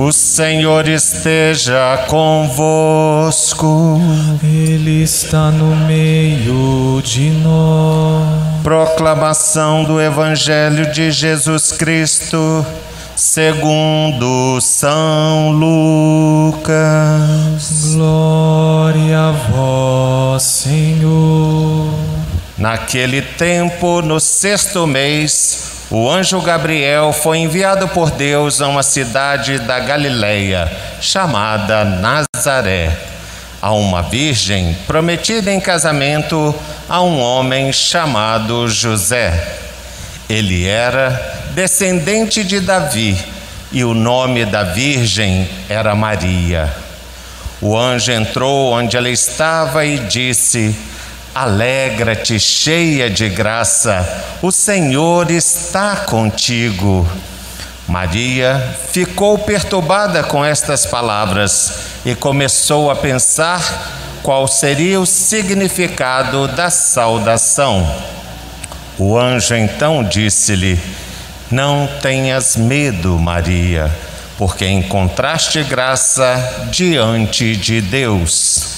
O Senhor esteja convosco. Ele está no meio de nós. Proclamação do Evangelho de Jesus Cristo, segundo São Lucas. Glória a vós, Senhor. Naquele tempo, no sexto mês, o anjo Gabriel foi enviado por Deus a uma cidade da Galileia, chamada Nazaré, a uma virgem prometida em casamento a um homem chamado José. Ele era descendente de Davi e o nome da virgem era Maria. O anjo entrou onde ela estava e disse: Alegra-te, cheia de graça, o Senhor está contigo. Maria ficou perturbada com estas palavras e começou a pensar qual seria o significado da saudação. O anjo então disse-lhe: Não tenhas medo, Maria, porque encontraste graça diante de Deus.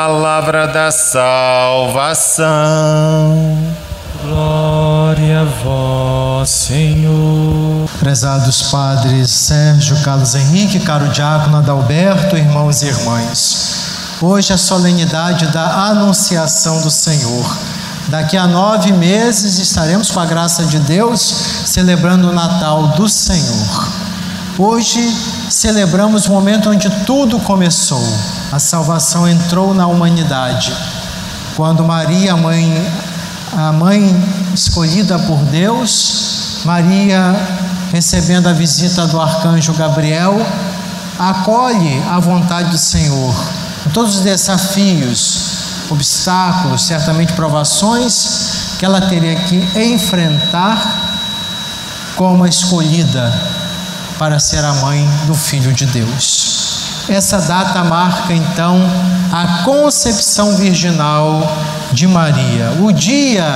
Palavra da salvação. Glória a vós, Senhor. Prezados padres Sérgio Carlos Henrique, caro diácono Adalberto, irmãos e irmãs. Hoje é a solenidade da Anunciação do Senhor. Daqui a nove meses estaremos, com a graça de Deus, celebrando o Natal do Senhor. Hoje celebramos o momento onde tudo começou. A salvação entrou na humanidade. Quando Maria, mãe, a mãe escolhida por Deus, Maria, recebendo a visita do arcanjo Gabriel, acolhe a vontade do Senhor. Todos os desafios, obstáculos, certamente provações que ela teria que enfrentar como escolhida para ser a mãe do Filho de Deus. Essa data marca então a concepção virginal de Maria, o dia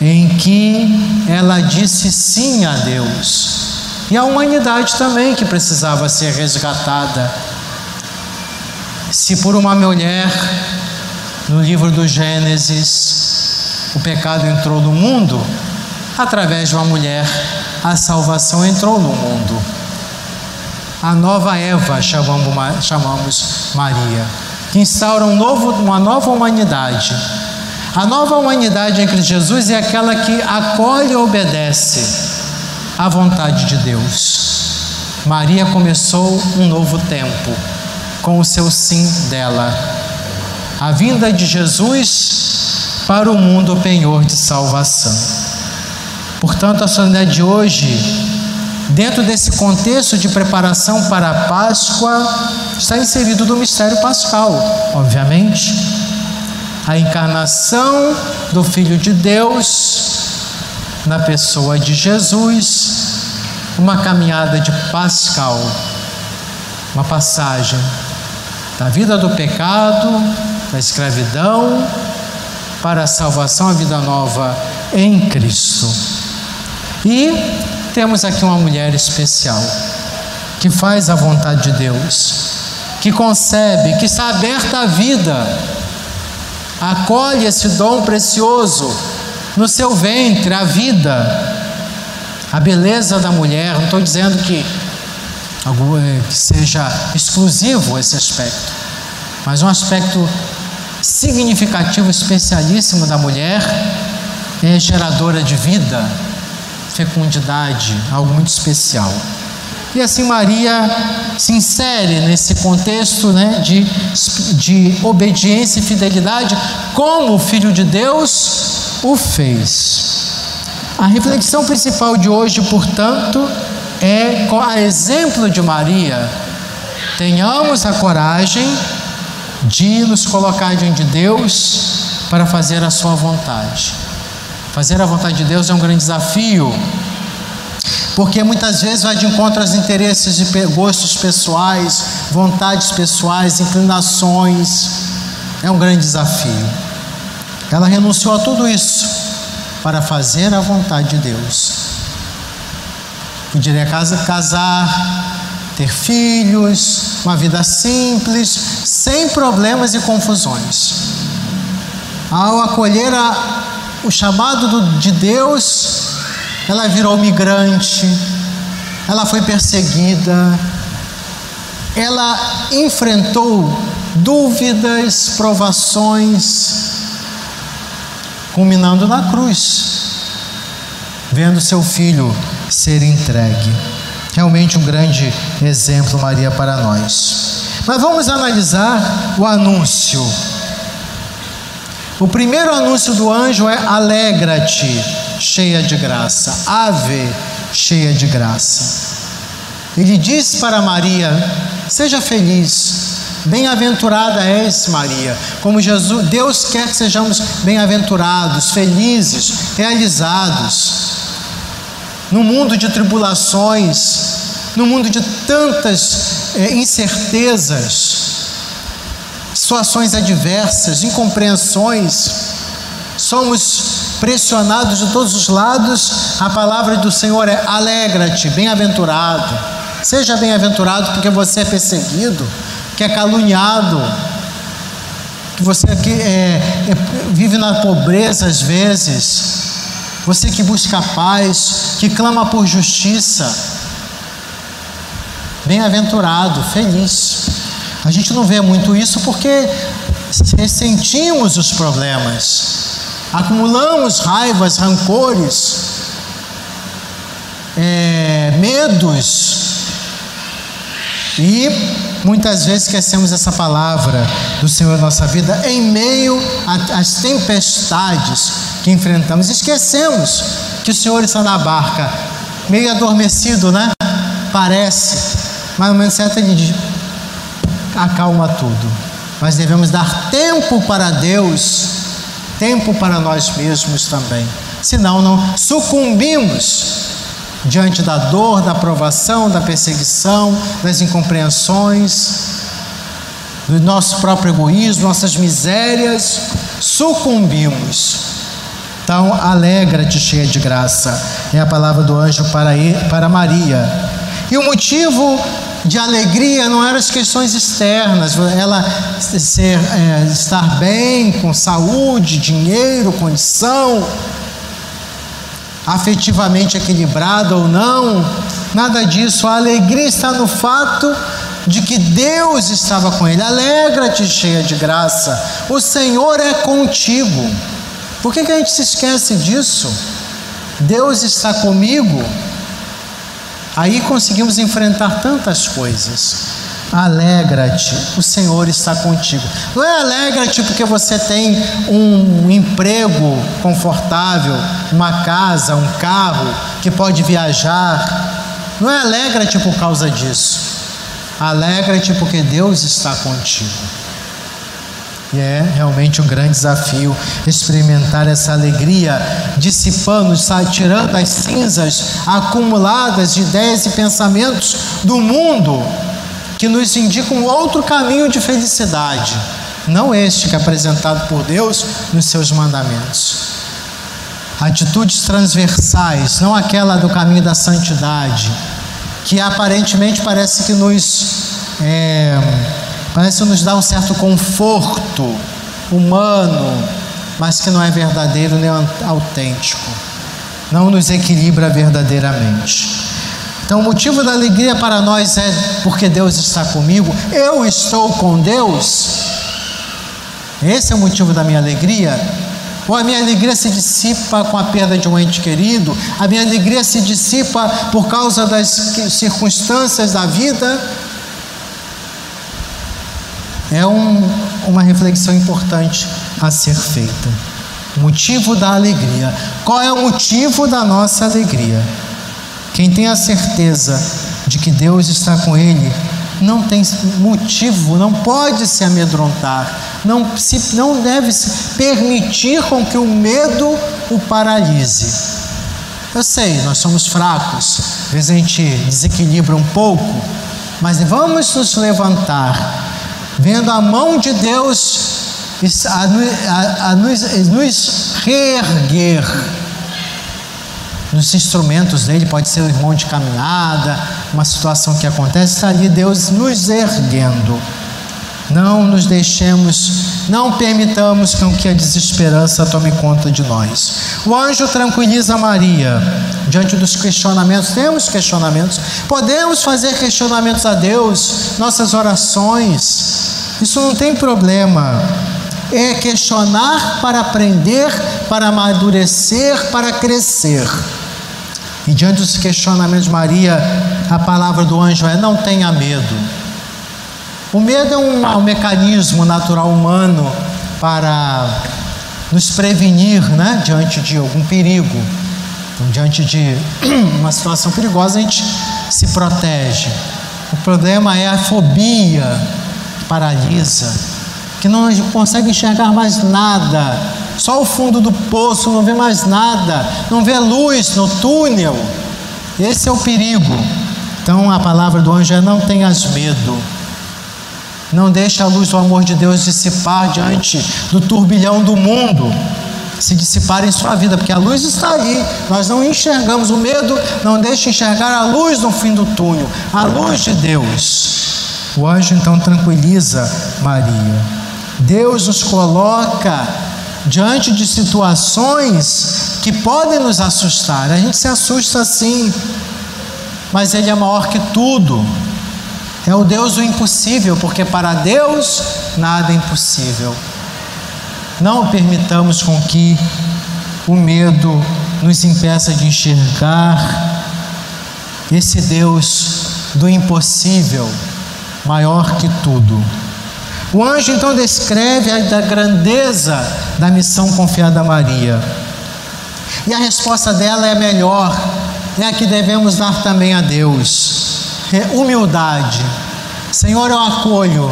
em que ela disse sim a Deus. E a humanidade também que precisava ser resgatada. Se por uma mulher, no livro do Gênesis, o pecado entrou no mundo, através de uma mulher a salvação entrou no mundo. A nova Eva chamamos, chamamos Maria, que instaura um novo, uma nova humanidade. A nova humanidade em Cristo Jesus é aquela que acolhe e obedece à vontade de Deus. Maria começou um novo tempo com o seu sim dela. A vinda de Jesus para o mundo penhor de salvação. Portanto, a solenidade de hoje, dentro desse contexto de preparação para a Páscoa, está inserido no mistério pascal, obviamente. A encarnação do Filho de Deus na pessoa de Jesus, uma caminhada de pascal, uma passagem da vida do pecado da escravidão para a salvação, a vida nova em Cristo. E temos aqui uma mulher especial que faz a vontade de Deus, que concebe, que está aberta à vida, acolhe esse dom precioso no seu ventre, a vida, a beleza da mulher. Não estou dizendo que, eh, que seja exclusivo esse aspecto, mas um aspecto significativo, especialíssimo da mulher é geradora de vida, fecundidade, algo muito especial. E assim Maria se insere nesse contexto né, de, de obediência e fidelidade, como o Filho de Deus o fez. A reflexão principal de hoje, portanto, é a exemplo de Maria. Tenhamos a coragem de nos colocar diante de Deus para fazer a sua vontade. Fazer a vontade de Deus é um grande desafio, porque muitas vezes vai de encontro aos interesses e gostos pessoais, vontades pessoais, inclinações. É um grande desafio. Ela renunciou a tudo isso para fazer a vontade de Deus. Poderia casar, ter filhos, uma vida simples, sem problemas e confusões. Ao acolher a, o chamado do, de Deus, ela virou migrante, ela foi perseguida, ela enfrentou dúvidas, provações, culminando na cruz, vendo seu filho ser entregue. Realmente um grande exemplo, Maria, para nós. Mas vamos analisar o anúncio. O primeiro anúncio do anjo é: alegra-te, cheia de graça. Ave, cheia de graça. Ele diz para Maria: seja feliz, Bem-aventurada és, Maria. Como Jesus, Deus quer que sejamos bem-aventurados, felizes, realizados. No mundo de tribulações, no mundo de tantas é, incertezas, situações adversas, incompreensões, somos pressionados de todos os lados. A palavra do Senhor é: alegra-te, bem-aventurado. Seja bem-aventurado porque você é perseguido que é caluniado, que você que é, é, vive na pobreza às vezes, você que busca paz, que clama por justiça, bem-aventurado, feliz. A gente não vê muito isso porque ressentimos os problemas, acumulamos raivas, rancores, é, medos e Muitas vezes esquecemos essa palavra do Senhor na nossa vida em meio às tempestades que enfrentamos. Esquecemos que o Senhor está na barca, meio adormecido, né? Parece, mas no momento certo ele diz, acalma tudo. Mas devemos dar tempo para Deus, tempo para nós mesmos também. Senão não sucumbimos diante da dor, da provação, da perseguição, das incompreensões, do nosso próprio egoísmo, nossas misérias, sucumbimos. Então, alegra-te, cheia de graça, é a palavra do anjo para, para Maria. E o motivo de alegria não eram as questões externas, ela ser, é, estar bem, com saúde, dinheiro, condição, afetivamente equilibrada ou não, nada disso. A alegria está no fato de que Deus estava com ele. Alegra-te, cheia de graça, o Senhor é contigo. Por que, que a gente se esquece disso? Deus está comigo. Aí conseguimos enfrentar tantas coisas. Alegra-te, o Senhor está contigo. Não é alegra-te porque você tem um emprego confortável, uma casa, um carro que pode viajar. Não é alegra-te por causa disso. Alegra-te porque Deus está contigo. E é realmente um grande desafio experimentar essa alegria, dissipando, tirando as cinzas acumuladas de ideias e pensamentos do mundo que nos indica um outro caminho de felicidade, não este que é apresentado por Deus nos seus mandamentos. Atitudes transversais, não aquela do caminho da santidade, que aparentemente parece que nos é, parece nos dá um certo conforto humano, mas que não é verdadeiro nem autêntico, não nos equilibra verdadeiramente. Então, o motivo da alegria para nós é porque Deus está comigo, eu estou com Deus. Esse é o motivo da minha alegria. Ou a minha alegria se dissipa com a perda de um ente querido, a minha alegria se dissipa por causa das circunstâncias da vida. É um, uma reflexão importante a ser feita. O motivo da alegria. Qual é o motivo da nossa alegria? Quem tem a certeza de que Deus está com ele, não tem motivo, não pode se amedrontar, não, se, não deve se permitir com que o medo o paralise. Eu sei, nós somos fracos, às vezes a gente desequilibra um pouco, mas vamos nos levantar, vendo a mão de Deus a, nos, nos reerguer nos instrumentos dele, pode ser o irmão de caminhada, uma situação que acontece, está ali Deus nos erguendo. Não nos deixemos, não permitamos que a desesperança tome conta de nós. O anjo tranquiliza Maria diante dos questionamentos. Temos questionamentos, podemos fazer questionamentos a Deus, nossas orações. Isso não tem problema. É questionar para aprender, para amadurecer, para crescer. E diante dos questionamentos de Maria, a palavra do anjo é: não tenha medo. O medo é um, um mecanismo natural humano para nos prevenir né, diante de algum perigo. Então, diante de uma situação perigosa, a gente se protege. O problema é a fobia que paralisa, que não consegue enxergar mais nada só o fundo do poço, não vê mais nada, não vê luz no túnel. Esse é o perigo. Então a palavra do anjo é: não tenhas medo. Não deixe a luz do amor de Deus dissipar diante do turbilhão do mundo. Se dissipar em sua vida, porque a luz está ali, nós não enxergamos. O medo não deixa enxergar a luz no fim do túnel, a luz de Deus. O anjo então tranquiliza Maria. Deus nos coloca diante de situações que podem nos assustar. A gente se assusta sim, mas Ele é maior que tudo. É o Deus do impossível, porque para Deus nada é impossível. Não permitamos com que o medo nos impeça de enxergar esse Deus do impossível, maior que tudo. O anjo então descreve a grandeza da missão confiada a Maria. E a resposta dela é a melhor, é a que devemos dar também a Deus. É humildade. Senhor, eu acolho,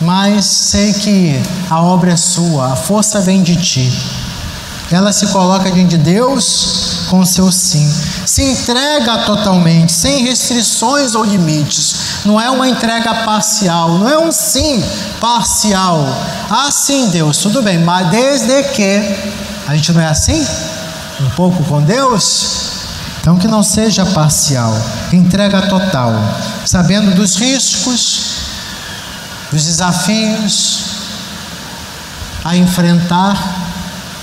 mas sei que a obra é sua, a força vem de ti. Ela se coloca diante de Deus com seu sim. Se entrega totalmente, sem restrições ou limites. Não é uma entrega parcial, não é um sim parcial. Ah, sim, Deus, tudo bem, mas desde que a gente não é assim? Um pouco com Deus? Então que não seja parcial, entrega total, sabendo dos riscos, dos desafios a enfrentar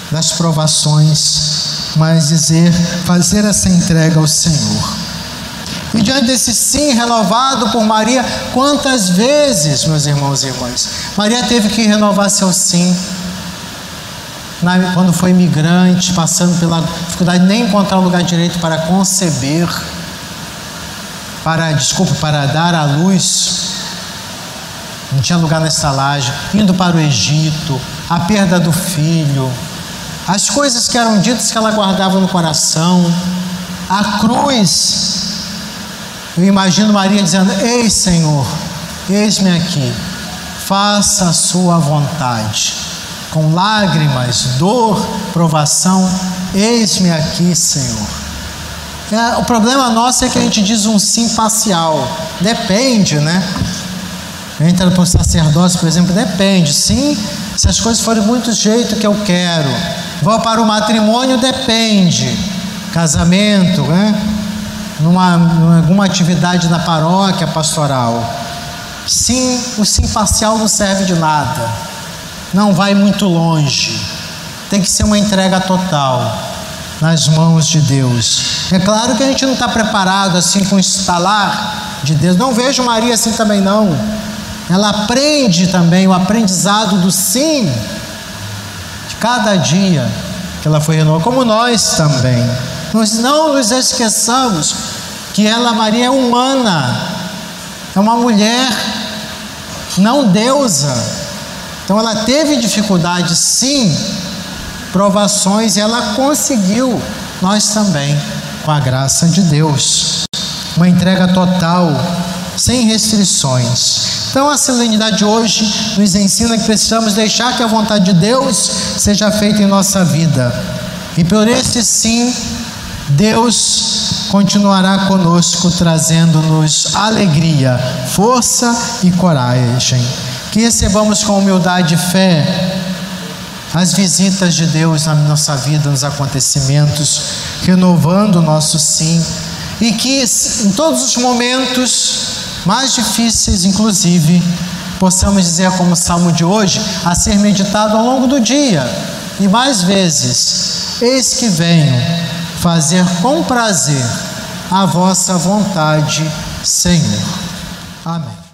das provações, mas dizer, fazer essa entrega ao Senhor. E diante desse sim renovado por Maria, quantas vezes, meus irmãos e irmãs, Maria teve que renovar seu sim. Na, quando foi imigrante, passando pela dificuldade de nem encontrar um lugar direito para conceber, para, desculpa, para dar à luz, não tinha lugar na estalagem, indo para o Egito, a perda do filho, as coisas que eram ditas que ela guardava no coração, a cruz. Eu imagino Maria dizendo: Ei, Senhor, eis-me aqui, faça a sua vontade. Com lágrimas, dor, provação, eis-me aqui, Senhor. É, o problema nosso é que a gente diz um sim parcial. Depende, né? Entra para o sacerdócio, por exemplo, depende. Sim, se as coisas forem muito do jeito que eu quero. Vou para o matrimônio, depende. Casamento, né? Numa, numa alguma atividade na paróquia pastoral. Sim, o sim parcial não serve de nada. Não vai muito longe. Tem que ser uma entrega total nas mãos de Deus. É claro que a gente não está preparado assim com o estalar de Deus. Não vejo Maria assim também não. Ela aprende também o aprendizado do sim de cada dia que ela foi renovada, como nós também. Nós não nos esqueçamos que ela, Maria, é humana, é uma mulher, não deusa. Então ela teve dificuldade, sim, provações, e ela conseguiu, nós também, com a graça de Deus. Uma entrega total, sem restrições. Então a solenidade de hoje nos ensina que precisamos deixar que a vontade de Deus seja feita em nossa vida. E por esse sim, Deus continuará conosco, trazendo-nos alegria, força e coragem. Que recebamos com humildade e fé as visitas de Deus na nossa vida, nos acontecimentos, renovando o nosso sim, e que em todos os momentos mais difíceis, inclusive, possamos dizer, como o salmo de hoje, a ser meditado ao longo do dia, e mais vezes: Eis que venho fazer com prazer a vossa vontade, Senhor. Amém.